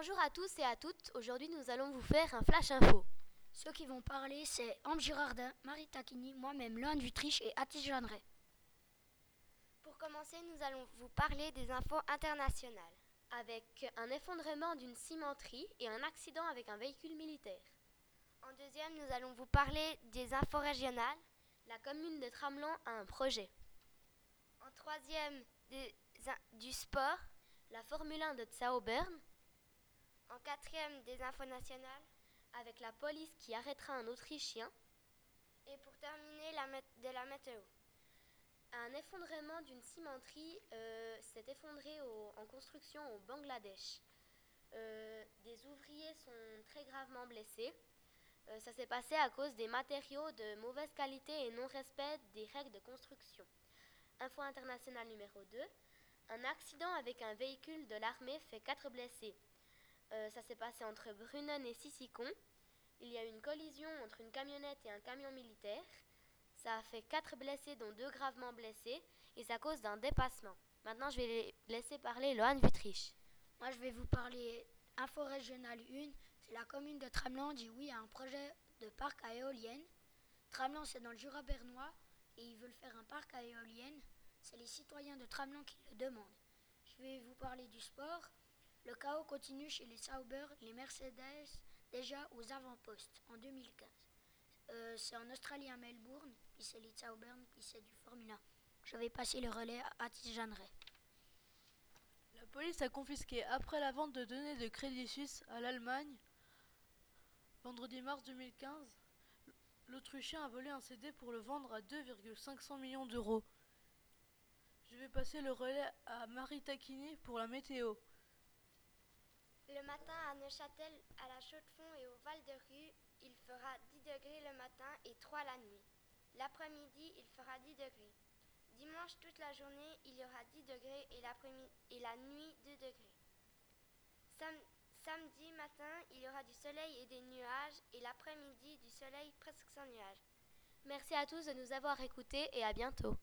Bonjour à tous et à toutes. Aujourd'hui, nous allons vous faire un flash info. Ceux qui vont parler, c'est Ambre Girardin, Marie Taquini, moi-même, Loan Dutriche et Atis Jeanneret. Pour commencer, nous allons vous parler des infos internationales, avec un effondrement d'une cimenterie et un accident avec un véhicule militaire. En deuxième, nous allons vous parler des infos régionales. La commune de Tramelan a un projet. En troisième, des du sport, la Formule 1 de Bern. En quatrième, des infos nationales, avec la police qui arrêtera un Autrichien. Et pour terminer, la de la météo. Un effondrement d'une cimenterie euh, s'est effondré au- en construction au Bangladesh. Euh, des ouvriers sont très gravement blessés. Euh, ça s'est passé à cause des matériaux de mauvaise qualité et non-respect des règles de construction. Info internationale numéro 2. Un accident avec un véhicule de l'armée fait 4 blessés. Euh, ça s'est passé entre Brunnen et Sissicon. Il y a eu une collision entre une camionnette et un camion militaire. Ça a fait 4 blessés, dont 2 gravement blessés, et c'est à cause d'un dépassement. Maintenant, je vais laisser parler Lohan Vutriche. Moi, je vais vous parler Info Régionale 1. C'est la commune de Tramelan dit oui à un projet de parc à éoliennes. Tramelan, c'est dans le Jura bernois et ils veulent faire un parc à éoliennes. C'est les citoyens de Tramelan qui le demandent. Je vais vous parler du sport. Le chaos continue chez les Sauber, les Mercedes, déjà aux avant-postes en 2015. Euh, c'est en Australie à Melbourne, puis c'est les Sauber, puis c'est du Formula. Je vais passer le relais à Atis Jeanneret. La police a confisqué, après la vente de données de Crédit Suisse à l'Allemagne, vendredi mars 2015, l'Autrichien a volé un CD pour le vendre à 2,500 millions d'euros. Je vais passer le relais à Marie Taquini pour la météo. Le matin à Neuchâtel, à la Chaux-de-Fonds et au Val de Rue, il fera 10 degrés le matin et 3 la nuit. L'après-midi, il fera 10 degrés. Dimanche, toute la journée, il y aura 10 degrés et, la nuit 2 degrés. Sam- samedi matin, il y aura du soleil et des nuages et l'après-midi, du soleil presque sans nuages. Merci à tous de nous avoir écoutés et à bientôt.